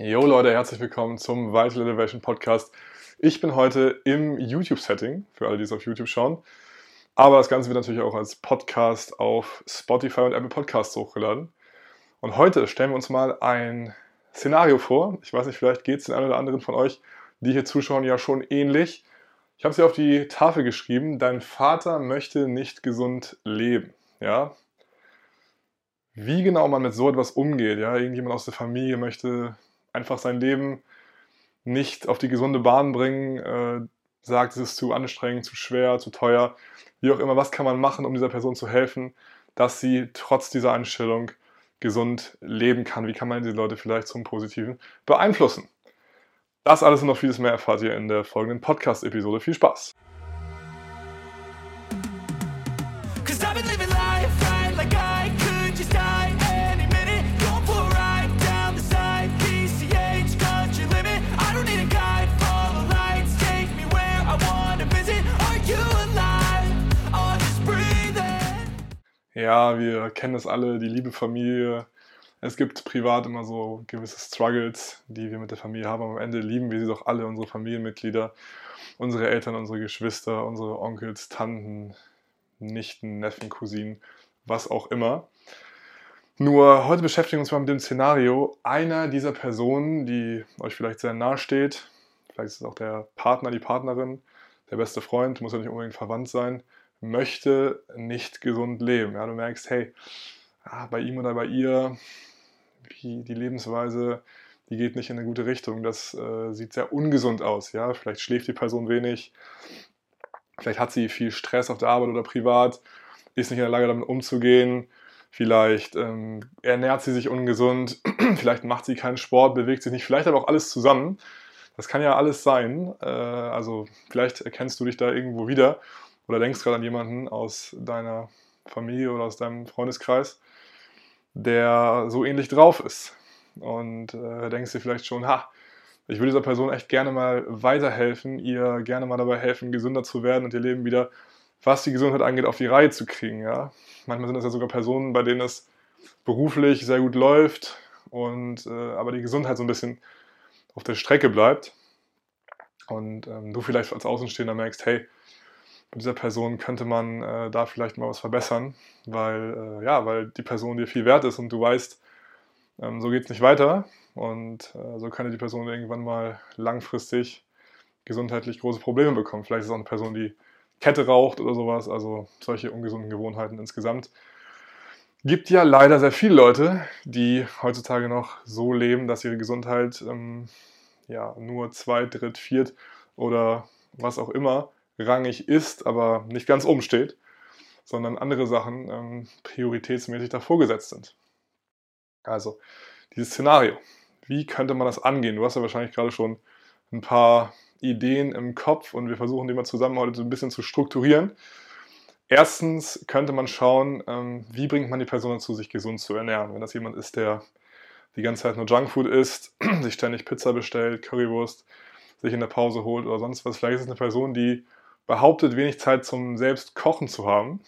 Jo Leute, herzlich willkommen zum Vital Elevation Podcast. Ich bin heute im YouTube-Setting, für alle, die es auf YouTube schauen. Aber das Ganze wird natürlich auch als Podcast auf Spotify und Apple Podcasts hochgeladen. Und heute stellen wir uns mal ein Szenario vor. Ich weiß nicht, vielleicht geht es den einen oder anderen von euch, die hier zuschauen, ja schon ähnlich. Ich habe sie auf die Tafel geschrieben. Dein Vater möchte nicht gesund leben. Ja, wie genau man mit so etwas umgeht. Ja, irgendjemand aus der Familie möchte einfach sein Leben nicht auf die gesunde Bahn bringen, äh, sagt, es ist zu anstrengend, zu schwer, zu teuer, wie auch immer, was kann man machen, um dieser Person zu helfen, dass sie trotz dieser Einstellung gesund leben kann? Wie kann man diese Leute vielleicht zum Positiven beeinflussen? Das alles und noch vieles mehr erfahrt ihr in der folgenden Podcast-Episode. Viel Spaß! Ja, wir kennen es alle, die liebe Familie. Es gibt privat immer so gewisse Struggles, die wir mit der Familie haben. Am Ende lieben wir sie doch alle, unsere Familienmitglieder, unsere Eltern, unsere Geschwister, unsere Onkels, Tanten, Nichten, Neffen, Cousinen, was auch immer. Nur heute beschäftigen wir uns mal mit dem Szenario einer dieser Personen, die euch vielleicht sehr nahe steht. Vielleicht ist es auch der Partner, die Partnerin, der beste Freund, muss ja nicht unbedingt verwandt sein möchte nicht gesund leben. Ja, du merkst, hey, ah, bei ihm oder bei ihr, die Lebensweise, die geht nicht in eine gute Richtung. Das äh, sieht sehr ungesund aus. Ja? Vielleicht schläft die Person wenig, vielleicht hat sie viel Stress auf der Arbeit oder privat, ist nicht in der Lage, damit umzugehen. Vielleicht ähm, ernährt sie sich ungesund, vielleicht macht sie keinen Sport, bewegt sich nicht, vielleicht aber auch alles zusammen. Das kann ja alles sein. Äh, also vielleicht erkennst du dich da irgendwo wieder oder denkst gerade an jemanden aus deiner Familie oder aus deinem Freundeskreis, der so ähnlich drauf ist. Und äh, denkst dir vielleicht schon, ha, ich würde dieser Person echt gerne mal weiterhelfen, ihr gerne mal dabei helfen, gesünder zu werden und ihr Leben wieder, was die Gesundheit angeht, auf die Reihe zu kriegen. Ja? Manchmal sind das ja sogar Personen, bei denen es beruflich sehr gut läuft und äh, aber die Gesundheit so ein bisschen auf der Strecke bleibt. Und ähm, du vielleicht als Außenstehender merkst, hey, bei dieser Person könnte man äh, da vielleicht mal was verbessern, weil, äh, ja, weil die Person dir viel wert ist und du weißt, ähm, so geht es nicht weiter und äh, so könnte die Person irgendwann mal langfristig gesundheitlich große Probleme bekommen. Vielleicht ist auch eine Person, die Kette raucht oder sowas, also solche ungesunden Gewohnheiten insgesamt. Gibt ja leider sehr viele Leute, die heutzutage noch so leben, dass ihre Gesundheit ähm, ja, nur zweit, dritt, viert oder was auch immer rangig ist, aber nicht ganz oben steht, sondern andere Sachen ähm, prioritätsmäßig davor gesetzt sind. Also, dieses Szenario. Wie könnte man das angehen? Du hast ja wahrscheinlich gerade schon ein paar Ideen im Kopf und wir versuchen die mal zusammen heute so ein bisschen zu strukturieren. Erstens könnte man schauen, ähm, wie bringt man die Person dazu, sich gesund zu ernähren. Wenn das jemand ist, der die ganze Zeit nur Junkfood isst, sich ständig Pizza bestellt, Currywurst, sich in der Pause holt oder sonst was. Vielleicht ist es eine Person, die behauptet, wenig Zeit zum selbst Kochen zu haben.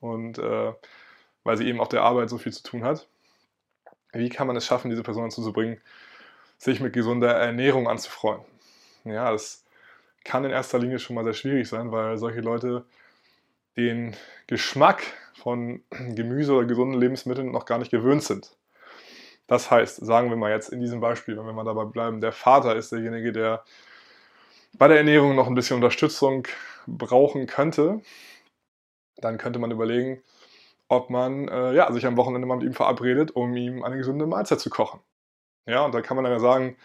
Und äh, weil sie eben auf der Arbeit so viel zu tun hat. Wie kann man es schaffen, diese Person dazu zu bringen, sich mit gesunder Ernährung anzufreuen? Ja, das kann in erster Linie schon mal sehr schwierig sein, weil solche Leute den Geschmack von Gemüse oder gesunden Lebensmitteln noch gar nicht gewöhnt sind. Das heißt, sagen wir mal jetzt in diesem Beispiel, wenn wir mal dabei bleiben, der Vater ist derjenige, der bei der Ernährung noch ein bisschen Unterstützung brauchen könnte, dann könnte man überlegen, ob man äh, ja, sich am Wochenende mal mit ihm verabredet, um ihm eine gesunde Mahlzeit zu kochen. Ja, und da kann man dann ja sagen,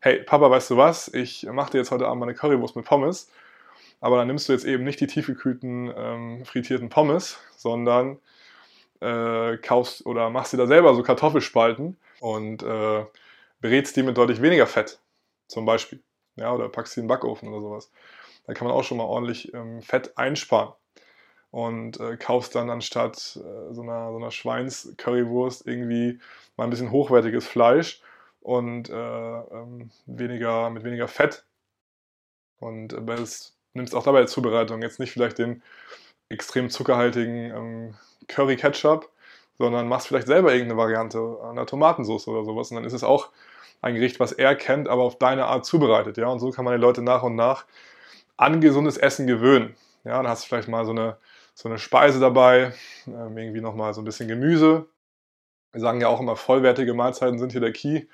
hey Papa, weißt du was, ich mache dir jetzt heute Abend meine Currywurst mit Pommes, aber dann nimmst du jetzt eben nicht die tiefgekühlten ähm, frittierten Pommes, sondern äh, kaufst oder machst dir da selber so Kartoffelspalten und äh, brätst die mit deutlich weniger Fett, zum Beispiel ja, oder packst sie in den Backofen oder sowas. Da kann man auch schon mal ordentlich ähm, Fett einsparen und äh, kaufst dann anstatt äh, so einer, so einer Schweins-Currywurst irgendwie mal ein bisschen hochwertiges Fleisch und äh, ähm, weniger, mit weniger Fett. Und äh, das, nimmst auch dabei als Zubereitung jetzt nicht vielleicht den extrem zuckerhaltigen ähm, Curry-Ketchup, sondern machst vielleicht selber irgendeine Variante an der Tomatensauce oder sowas. Und dann ist es auch ein Gericht, was er kennt, aber auf deine Art zubereitet. Ja? Und so kann man die Leute nach und nach an gesundes Essen gewöhnen. Ja, dann hast du vielleicht mal so eine, so eine Speise dabei, ähm, irgendwie nochmal so ein bisschen Gemüse. Wir sagen ja auch immer, vollwertige Mahlzeiten sind hier der Key.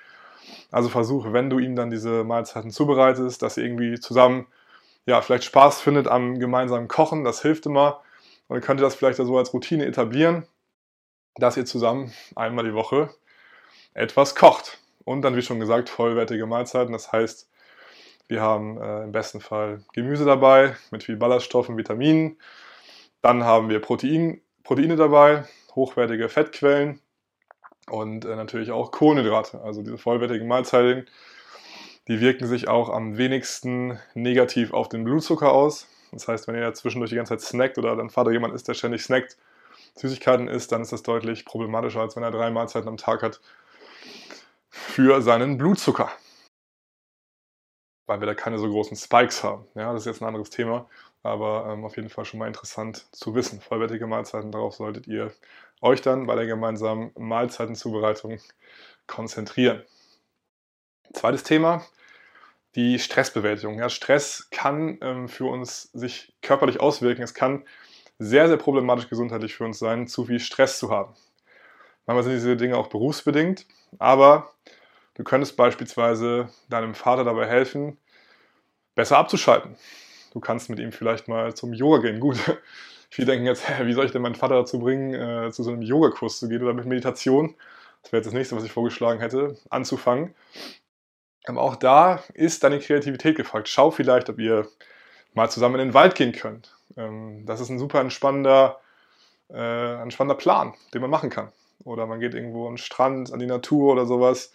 Also versuche, wenn du ihm dann diese Mahlzeiten zubereitest, dass ihr irgendwie zusammen ja, vielleicht Spaß findet am gemeinsamen Kochen. Das hilft immer. Und ihr könnt das vielleicht so als Routine etablieren, dass ihr zusammen einmal die Woche etwas kocht. Und dann, wie schon gesagt, vollwertige Mahlzeiten. Das heißt, wir haben äh, im besten Fall Gemüse dabei mit viel Ballaststoffen, Vitaminen. Dann haben wir Protein, Proteine dabei, hochwertige Fettquellen und äh, natürlich auch Kohlenhydrate. Also diese vollwertigen Mahlzeiten, die wirken sich auch am wenigsten negativ auf den Blutzucker aus. Das heißt, wenn ihr zwischendurch die ganze Zeit snackt oder dein Vater jemand ist, der ständig snackt, Süßigkeiten isst, dann ist das deutlich problematischer, als wenn er drei Mahlzeiten am Tag hat für seinen Blutzucker. Weil wir da keine so großen Spikes haben. Ja, das ist jetzt ein anderes Thema, aber ähm, auf jeden Fall schon mal interessant zu wissen. Vollwertige Mahlzeiten, darauf solltet ihr euch dann bei der gemeinsamen Mahlzeitenzubereitung konzentrieren. Zweites Thema, die Stressbewältigung. Ja, Stress kann ähm, für uns sich körperlich auswirken. Es kann sehr, sehr problematisch gesundheitlich für uns sein, zu viel Stress zu haben. Manchmal sind diese Dinge auch berufsbedingt, aber du könntest beispielsweise deinem Vater dabei helfen, besser abzuschalten. Du kannst mit ihm vielleicht mal zum Yoga gehen. Gut, viele denken jetzt, wie soll ich denn meinen Vater dazu bringen, äh, zu so einem Yogakurs zu gehen oder mit Meditation? Das wäre jetzt das nächste, was ich vorgeschlagen hätte, anzufangen. Aber auch da ist deine Kreativität gefragt. Schau vielleicht, ob ihr mal zusammen in den Wald gehen könnt. Ähm, das ist ein super entspannender, äh, entspannender Plan, den man machen kann. Oder man geht irgendwo an den Strand, an die Natur oder sowas,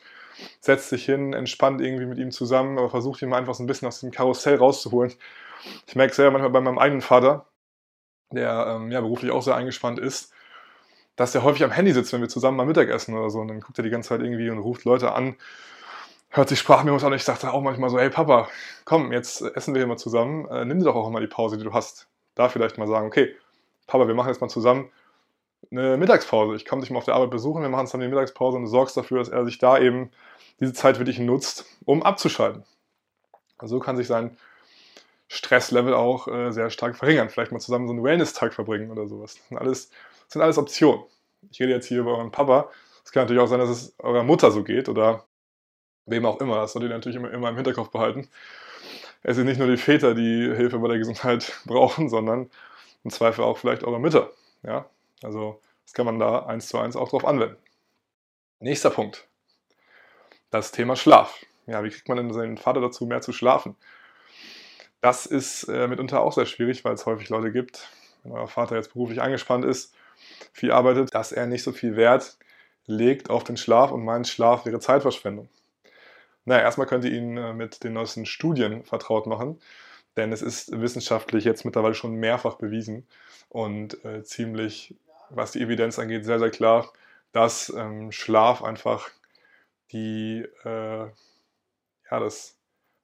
setzt sich hin, entspannt irgendwie mit ihm zusammen, aber versucht ihn mal einfach so ein bisschen aus dem Karussell rauszuholen. Ich merke selber manchmal bei meinem eigenen Vater, der ähm, ja, beruflich auch sehr eingespannt ist, dass der häufig am Handy sitzt, wenn wir zusammen mal Mittagessen oder so. Und dann guckt er die ganze Zeit irgendwie und ruft Leute an, hört sich Sprachmemos an. Ich dachte auch manchmal so, hey Papa, komm, jetzt essen wir hier mal zusammen. Äh, nimm dir doch auch mal die Pause, die du hast. Da vielleicht mal sagen, okay, Papa, wir machen jetzt mal zusammen eine Mittagspause. Ich komme dich mal auf der Arbeit besuchen, wir machen zusammen die Mittagspause und du sorgst dafür, dass er sich da eben diese Zeit für dich nutzt, um abzuschalten. Also so kann sich sein Stresslevel auch äh, sehr stark verringern. Vielleicht mal zusammen so einen Wellness-Tag verbringen oder sowas. Das sind alles, das sind alles Optionen. Ich rede jetzt hier über euren Papa. Es kann natürlich auch sein, dass es eurer Mutter so geht oder wem auch immer. Das solltet ihr natürlich immer, immer im Hinterkopf behalten. Es sind nicht nur die Väter, die Hilfe bei der Gesundheit brauchen, sondern im Zweifel auch vielleicht eure Mütter. Ja? Also das kann man da eins zu eins auch drauf anwenden. Nächster Punkt. Das Thema Schlaf. Ja, wie kriegt man denn seinen Vater dazu, mehr zu schlafen? Das ist äh, mitunter auch sehr schwierig, weil es häufig Leute gibt, wenn euer Vater jetzt beruflich angespannt ist, viel arbeitet, dass er nicht so viel Wert legt auf den Schlaf und meint, Schlaf wäre Zeitverschwendung. Naja, erstmal könnt ihr ihn äh, mit den neuesten Studien vertraut machen, denn es ist wissenschaftlich jetzt mittlerweile schon mehrfach bewiesen und äh, ziemlich, was die Evidenz angeht, sehr, sehr klar, dass ähm, Schlaf einfach die, äh, ja, das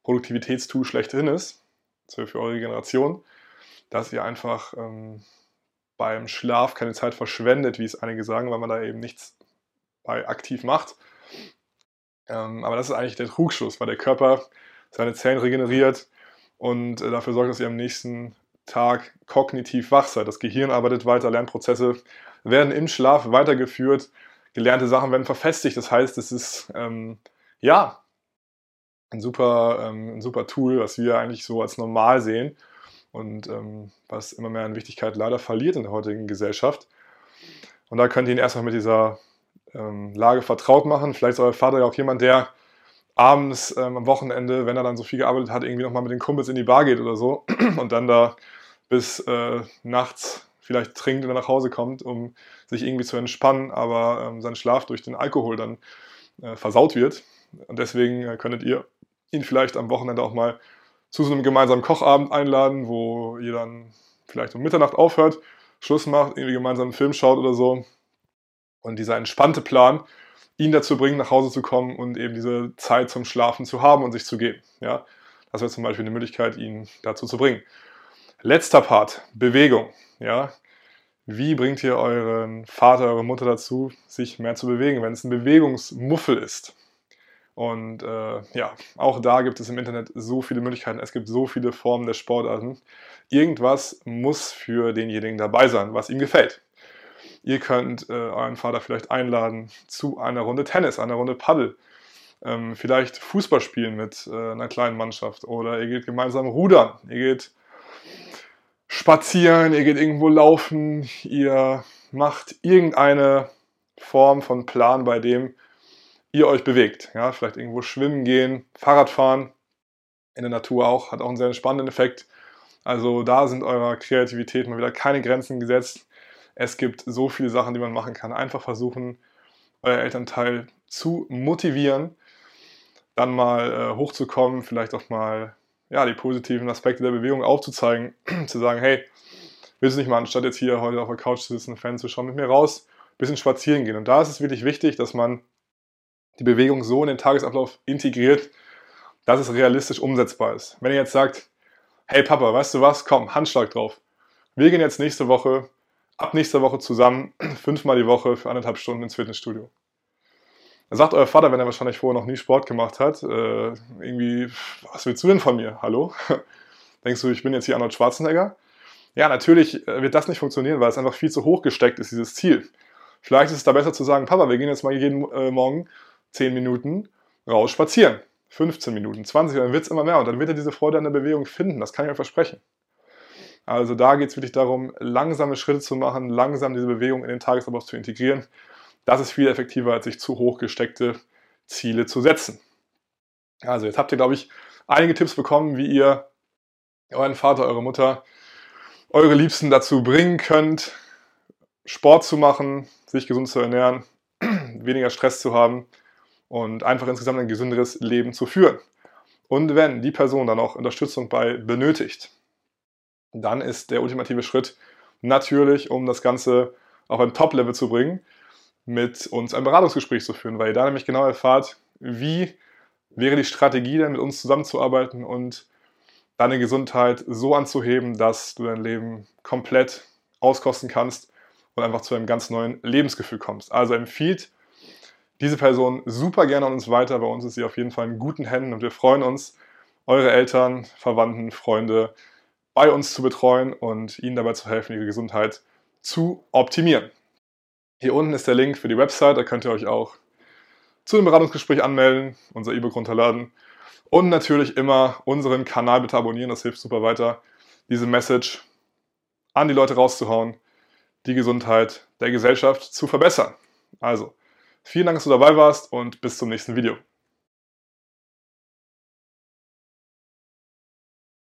Produktivitätstool schlechthin ist, für eure Generation, dass ihr einfach ähm, beim Schlaf keine Zeit verschwendet, wie es einige sagen, weil man da eben nichts bei aktiv macht, ähm, aber das ist eigentlich der Trugschluss, weil der Körper seine Zellen regeneriert und äh, dafür sorgt, dass ihr am nächsten Tag kognitiv wach seid. Das Gehirn arbeitet weiter, Lernprozesse werden im Schlaf weitergeführt, gelernte Sachen werden verfestigt. Das heißt, es ist ähm, ja ein super, ähm, ein super Tool, was wir eigentlich so als normal sehen und ähm, was immer mehr an Wichtigkeit leider verliert in der heutigen Gesellschaft. Und da könnt ihr ihn erstmal mit dieser ähm, Lage vertraut machen. Vielleicht ist euer Vater ja auch jemand, der abends ähm, am Wochenende, wenn er dann so viel gearbeitet hat, irgendwie nochmal mit den Kumpels in die Bar geht oder so und dann da bis äh, nachts vielleicht trinkt und dann nach Hause kommt, um sich irgendwie zu entspannen, aber ähm, sein Schlaf durch den Alkohol dann äh, versaut wird. Und deswegen äh, könntet ihr ihn vielleicht am Wochenende auch mal zu so einem gemeinsamen Kochabend einladen, wo ihr dann vielleicht um Mitternacht aufhört, Schluss macht, irgendwie gemeinsam einen Film schaut oder so und dieser entspannte Plan, ihn dazu bringen, nach Hause zu kommen und eben diese Zeit zum Schlafen zu haben und sich zu geben. Ja? Das wäre zum Beispiel eine Möglichkeit, ihn dazu zu bringen. Letzter Part, Bewegung. Ja? Wie bringt ihr euren Vater, eure Mutter dazu, sich mehr zu bewegen, wenn es ein Bewegungsmuffel ist? Und äh, ja, auch da gibt es im Internet so viele Möglichkeiten. Es gibt so viele Formen der Sportarten. Irgendwas muss für denjenigen dabei sein, was ihm gefällt. Ihr könnt äh, euren Vater vielleicht einladen zu einer Runde Tennis, einer Runde Paddel. Ähm, vielleicht Fußball spielen mit äh, einer kleinen Mannschaft. Oder ihr geht gemeinsam rudern. Ihr geht spazieren, ihr geht irgendwo laufen. Ihr macht irgendeine Form von Plan, bei dem ihr euch bewegt. Ja, vielleicht irgendwo schwimmen gehen, Fahrrad fahren, in der Natur auch, hat auch einen sehr spannenden Effekt. Also da sind eurer Kreativität mal wieder keine Grenzen gesetzt. Es gibt so viele Sachen, die man machen kann. Einfach versuchen, euer Elternteil zu motivieren, dann mal äh, hochzukommen, vielleicht auch mal ja, die positiven Aspekte der Bewegung aufzuzeigen, zu sagen, hey, willst du nicht mal anstatt jetzt hier heute auf der Couch zu sitzen, Fan zu schauen, mit mir raus, ein bisschen spazieren gehen. Und da ist es wirklich wichtig, dass man die Bewegung so in den Tagesablauf integriert, dass es realistisch umsetzbar ist. Wenn ihr jetzt sagt, hey Papa, weißt du was, komm, Handschlag drauf. Wir gehen jetzt nächste Woche, ab nächster Woche zusammen, fünfmal die Woche für anderthalb Stunden ins Fitnessstudio. Dann sagt euer Vater, wenn er wahrscheinlich vorher noch nie Sport gemacht hat, äh, irgendwie, was willst du denn von mir? Hallo? Denkst du, ich bin jetzt hier Arnold Schwarzenegger? Ja, natürlich äh, wird das nicht funktionieren, weil es einfach viel zu hoch gesteckt ist, dieses Ziel. Vielleicht ist es da besser zu sagen, Papa, wir gehen jetzt mal jeden äh, Morgen 10 Minuten raus spazieren. 15 Minuten, 20, dann wird es immer mehr und dann wird er diese Freude an der Bewegung finden, das kann ich euch versprechen. Also da geht es wirklich darum, langsame Schritte zu machen, langsam diese Bewegung in den Tagesablauf zu integrieren. Das ist viel effektiver, als sich zu hoch gesteckte Ziele zu setzen. Also jetzt habt ihr, glaube ich, einige Tipps bekommen, wie ihr euren Vater, eure Mutter, eure Liebsten dazu bringen könnt, Sport zu machen, sich gesund zu ernähren, weniger Stress zu haben und einfach insgesamt ein gesünderes Leben zu führen. Und wenn die Person dann auch Unterstützung bei benötigt, dann ist der ultimative Schritt natürlich, um das Ganze auf ein Top-Level zu bringen, mit uns ein Beratungsgespräch zu führen, weil ihr da nämlich genau erfahrt, wie wäre die Strategie denn mit uns zusammenzuarbeiten und deine Gesundheit so anzuheben, dass du dein Leben komplett auskosten kannst und einfach zu einem ganz neuen Lebensgefühl kommst. Also empfiehlt diese Person super gerne an uns weiter. Bei uns ist sie auf jeden Fall in guten Händen und wir freuen uns, eure Eltern, Verwandten, Freunde bei uns zu betreuen und ihnen dabei zu helfen, ihre Gesundheit zu optimieren. Hier unten ist der Link für die Website, da könnt ihr euch auch zu dem Beratungsgespräch anmelden, unser E-Book runterladen und natürlich immer unseren Kanal bitte abonnieren, das hilft super weiter, diese Message an die Leute rauszuhauen, die Gesundheit der Gesellschaft zu verbessern. Also, Vielen Dank, dass du dabei warst und bis zum nächsten Video.